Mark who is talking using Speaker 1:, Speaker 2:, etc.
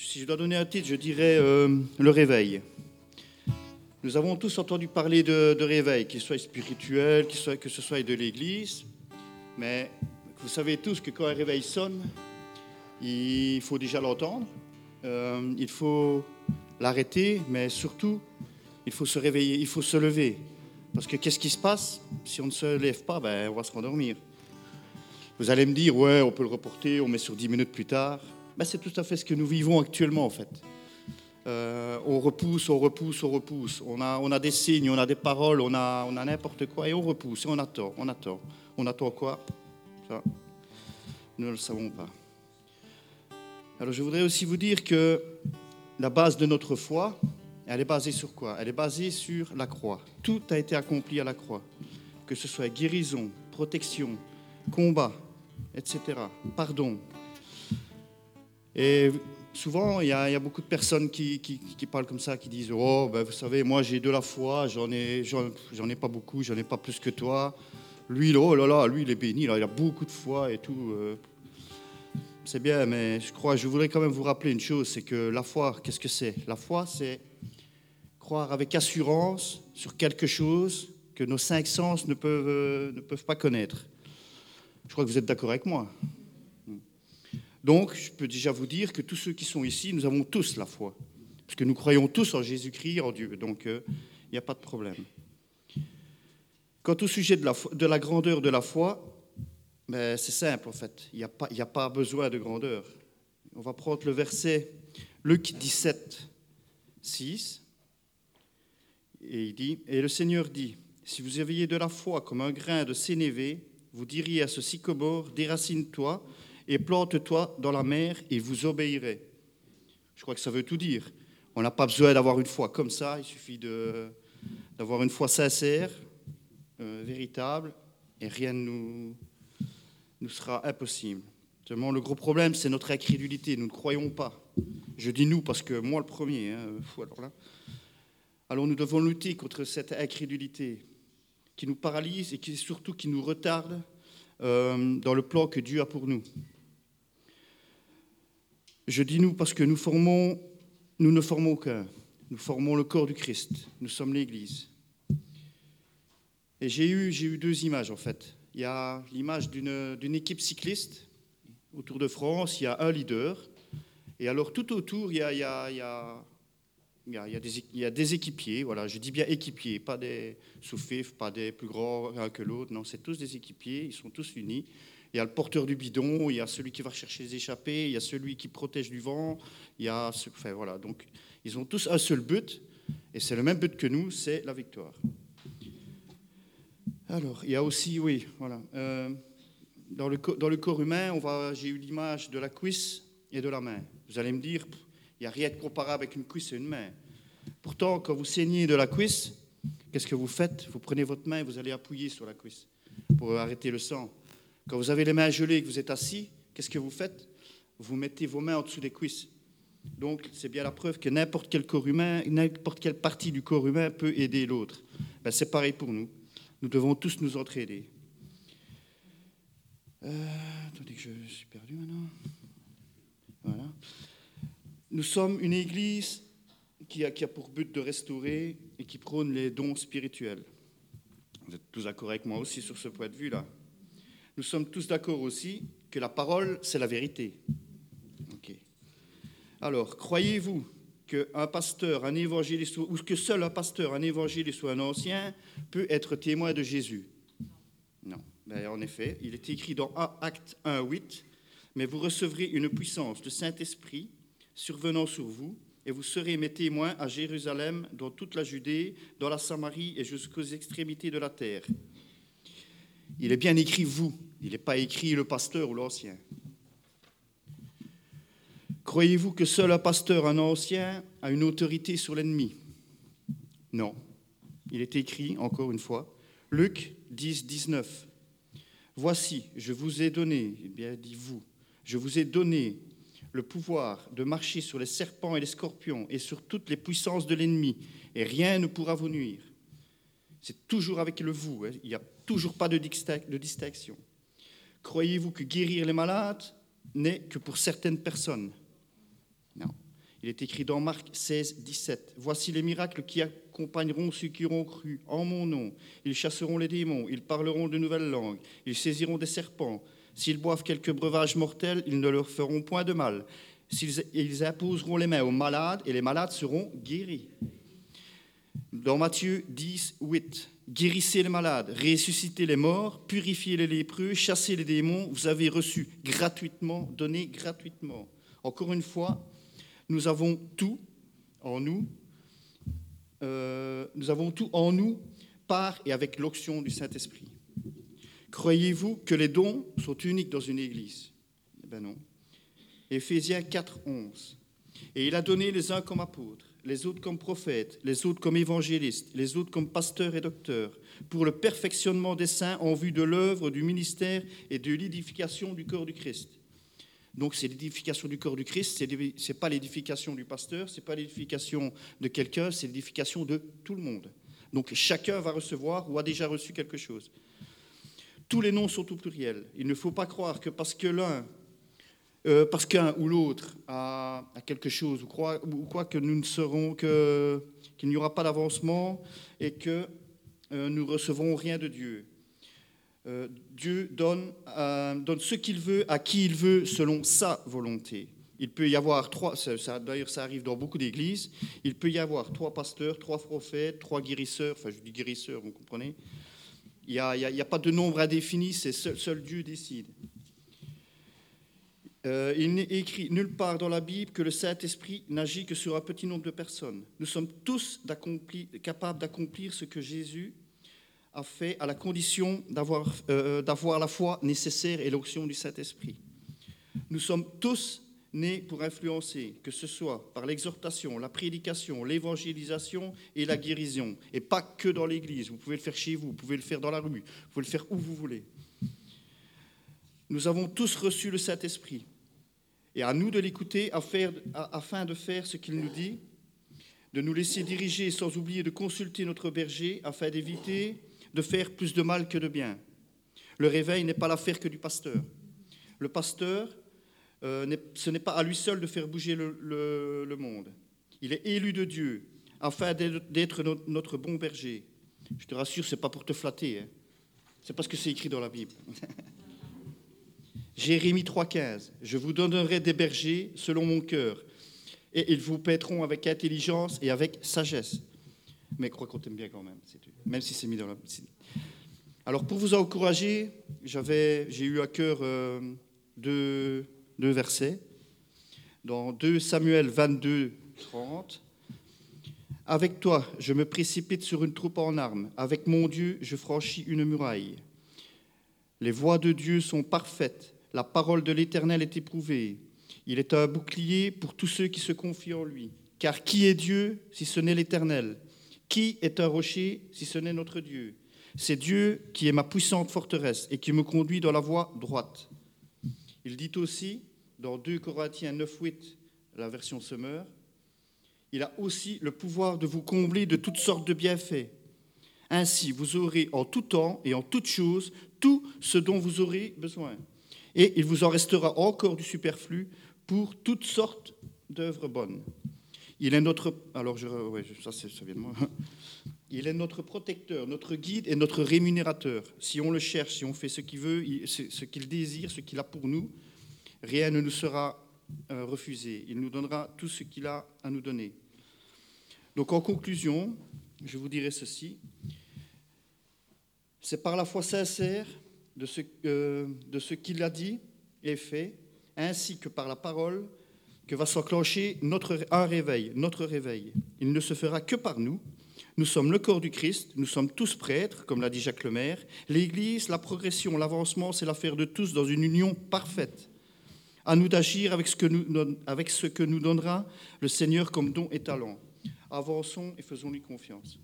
Speaker 1: si je dois donner un titre, je dirais euh, le réveil. Nous avons tous entendu parler de, réveil, qu'il soit spirituel, soit, que ce soit de l'Église, mais vous savez tous que quand un réveil sonne, il faut déjà l'entendre, euh, il faut l'arrêter, mais surtout, il faut se réveiller, il faut se lever. Parce que qu'est-ce qui se passe? Si on ne se lève pas, ben, on va se rendormir. Vous allez me dire, ouais, on peut le reporter, on met sur 10 minutes plus tard. Ben, c'est tout à fait ce que nous vivons actuellement, en fait. Euh, on repousse, on repousse, on repousse. On a, on a des signes, on a des paroles, on a, on a n'importe quoi, et on repousse, et on attend, on attend. On attend quoi? Ça, nous ne le savons pas. Alors je voudrais aussi vous dire que la base de notre foi, elle est basée sur quoi? Elle est basée sur la croix. Tout a été accompli à la croix. Que ce soit guérison, protection, combat, etc. Pardon. Et souvent, il y, a, beaucoup de personnes qui, parlent comme ça, qui disent Oh, ben, vous savez, moi j'ai de la foi, j'en ai, j'en, ai pas beaucoup, j'en ai pas plus que toi. Lui, oh là là, lui, il est béni, il a beaucoup de foi et tout. Euh. C'est bien, mais je crois, je voudrais quand même vous rappeler une chose c'est que la foi, qu'est-ce que c'est? La foi, c'est croire avec assurance sur quelque chose que nos cinq sens ne peuvent, euh, ne peuvent pas connaître. Je crois que vous êtes d'accord avec moi. Donc, je peux déjà vous dire que tous ceux qui sont ici, nous avons tous la foi. Parce que nous croyons tous en Jésus-Christ, en Dieu. Donc, euh, il n'y a pas de problème. Quant au sujet de la, de la grandeur de la foi, ben, c'est simple en fait. Il n'y a, pas, a pas besoin de grandeur. On va prendre le verset Luc 17, 6. Et il dit, et le Seigneur dit, si vous aviez de la foi comme un grain de sénévé, vous diriez à ce sycomore, déracine-toi et plante-toi dans la mer et vous obéirez. Je crois que ça veut tout dire. On n'a pas besoin d'avoir une foi comme ça, il suffit d'avoir une foi sincère, euh, véritable, et rien ne nous, sera impossible. Seulement, le gros problème, c'est notre incrédulité. Nous ne croyons pas. Je dis nous parce que moi, le premier, hein, alors nous devons lutter contre cette incrédulité qui nous paralyse et qui surtout qui nous retarde euh, dans le plan que Dieu a pour nous. Je dis nous parce que nous formons, nous ne formons qu'un. Nous formons le corps du Christ. Nous sommes l'Église. Et j'ai eu, eu deux images en fait. Il y a l'image d'une équipe cycliste autour de France. Il y a un leader. Et alors tout autour, il y a, des, équipiers, voilà, je dis bien équipiers, pas des sous-fifs, pas des plus grands que l'autre, non, c'est tous des équipiers, ils sont tous unis. Il y a le porteur du bidon, il y a celui qui va chercher les échappées, il y a celui qui protège du vent, il y a, enfin voilà, donc ils ont tous un seul but, et c'est le même but que nous, c'est la victoire. Alors, il y a aussi, oui, voilà, euh, dans, le, dans le corps humain, on va, j'ai eu l'image de la cuisse et de la main. Vous allez me dire, il n'y a rien de comparable avec une cuisse et une main. Pourtant, quand vous saignez de la cuisse, qu'est-ce que vous faites? Vous prenez votre main et vous allez appuyer sur la cuisse pour arrêter le sang. Quand vous avez les mains gelées et que vous êtes assis, qu'est-ce que vous faites? Vous mettez vos mains en dessous des cuisses. Donc, c'est bien la preuve que n'importe quel corps humain, n'importe quelle partie du corps humain peut aider l'autre. Ben, c'est pareil pour nous. Nous devons tous nous entraider. Euh, attendez que je suis perdu maintenant. Voilà. Nous sommes une église qui a, pour but de restaurer et qui prône les dons spirituels. Vous êtes tous d'accord avec moi aussi sur ce point de vue-là. Nous sommes tous d'accord aussi que la parole, c'est la vérité. Alors, croyez-vous qu'un pasteur, un évangéliste, ou que seul un pasteur, un évangéliste ou un ancien peut être témoin de Jésus? Non. En effet, il est écrit dans Acte 1, 8, mais vous recevrez une puissance de Saint-Esprit survenant sur vous, et vous serez mes témoins à Jérusalem, dans toute la Judée, dans la Samarie et jusqu'aux extrémités de la terre. Il est bien écrit vous, il n'est pas écrit le pasteur ou l'ancien. Croyez-vous que seul un pasteur, un ancien, a une autorité sur l'ennemi? Non. Il est écrit, encore une fois, Luc 10, 19. Voici, je vous ai donné, eh bien dit vous, je vous ai donné le pouvoir de marcher sur les serpents et les scorpions et sur toutes les puissances de l'ennemi, et rien ne pourra vous nuire. C'est toujours avec le vous, hein. il n'y a toujours pas de distinction. Croyez-vous que guérir les malades n'est que pour certaines personnes? Non. Il est écrit dans Marc 16, 17. Voici les miracles qui accompagneront ceux qui auront cru en mon nom. Ils chasseront les démons, ils parleront de nouvelles langues, ils saisiront des serpents. S'ils boivent quelques breuvages mortels, ils ne leur feront point de mal. Ils imposeront les mains aux malades et les malades seront guéris. Dans Matthieu 10, 8, guérissez les malades, ressuscitez les morts, purifiez les lépreux, chassez les démons, vous avez reçu gratuitement, donné gratuitement. Encore une fois, nous avons tout en nous, euh, nous avons tout en nous par et avec l'onction du Saint-Esprit. Croyez-vous que les dons sont uniques dans une église? Eh bien non. Éphésiens 4, 11. Et il a donné les uns comme apôtres, les autres comme prophètes, les autres comme évangélistes, les autres comme pasteurs et docteurs, pour le perfectionnement des saints en vue de l'œuvre du ministère et de l'édification du corps du Christ. Donc c'est l'édification du corps du Christ, ce n'est pas l'édification du pasteur, ce n'est pas l'édification de quelqu'un, c'est l'édification de tout le monde. Donc chacun va recevoir ou a déjà reçu quelque chose. Tous les noms sont au pluriel. Il ne faut pas croire que parce que l'un, euh, parce qu'un ou l'autre a, quelque chose, ou quoi, ou quoi que nous ne serons que qu'il n'y aura pas d'avancement et que euh, nous recevons rien de Dieu. Euh, Dieu donne, donne ce qu'il veut à qui il veut selon sa volonté. Il peut y avoir trois, d'ailleurs ça arrive dans beaucoup d'églises, il peut y avoir trois pasteurs, trois prophètes, trois guérisseurs, enfin je dis guérisseurs, vous comprenez Il n'y a, a, pas de nombre indéfini, c'est seul, Dieu décide. Euh, il n'est écrit nulle part dans la Bible que le Saint-Esprit n'agit que sur un petit nombre de personnes. Nous sommes tous capables d'accomplir ce que Jésus a fait à la condition euh, d'avoir la foi nécessaire et l'onction du Saint-Esprit. Nous sommes tous nés pour influencer, que ce soit par l'exhortation, la prédication, l'évangélisation et la guérison, et pas que dans l'Église. Vous pouvez le faire chez vous, vous pouvez le faire dans la rue, vous pouvez le faire où vous voulez. Nous avons tous reçu le Saint-Esprit, et à nous de l'écouter afin de faire ce qu'il nous dit, de nous laisser diriger sans oublier de consulter notre berger afin d'éviter de faire plus de mal que de bien. Le réveil n'est pas l'affaire que du pasteur. Le pasteur, euh, ce n'est pas à lui seul de faire bouger le, monde. Il est élu de Dieu afin d'être notre bon berger. Je te rassure, ce n'est pas pour te flatter. Hein. C'est parce que c'est écrit dans la Bible. Jérémie 3,15 Je vous donnerai des bergers selon mon cœur, et ils vous paîtront avec intelligence et avec sagesse mais crois qu'on t'aime bien quand même, même si c'est mis dans la. Alors pour vous encourager, j'ai eu à cœur euh, deux, versets. Dans 2 Samuel 22, 30. Avec toi, je me précipite sur une troupe en armes. Avec mon Dieu, je franchis une muraille. Les voies de Dieu sont parfaites. La parole de l'Éternel est éprouvée. Il est un bouclier pour tous ceux qui se confient en lui. Car qui est Dieu si ce n'est l'Éternel? Qui est un rocher si ce n'est notre Dieu? C'est Dieu qui est ma puissante forteresse et qui me conduit dans la voie droite. Il dit aussi, dans 2 Corinthiens 9, 8, la version Semeur, il a aussi le pouvoir de vous combler de toutes sortes de bienfaits. Ainsi, vous aurez en tout temps et en toutes choses tout ce dont vous aurez besoin. Et il vous en restera encore du superflu pour toutes sortes d'œuvres bonnes. Il est notre. Alors, ça vient de moi. Il est notre protecteur, notre guide et notre rémunérateur. Si on le cherche, si on fait ce qu'il veut, ce qu'il désire, ce qu'il a pour nous, rien ne nous sera euh, refusé. Il nous donnera tout ce qu'il a à nous donner. Donc, en conclusion, je vous dirai ceci. C'est par la foi sincère de ce, qu'il a dit et fait, ainsi que par la parole que va s'enclencher notre, un réveil, notre réveil. Il ne se fera que par nous. Nous sommes le corps du Christ, nous sommes tous prêtres, comme l'a dit Jacques Lemaire. L'Église, la progression, l'avancement, c'est l'affaire de tous dans une union parfaite. À nous d'agir avec, ce que nous, avec ce que nous donnera le Seigneur comme don et talent. Avançons et faisons-lui confiance.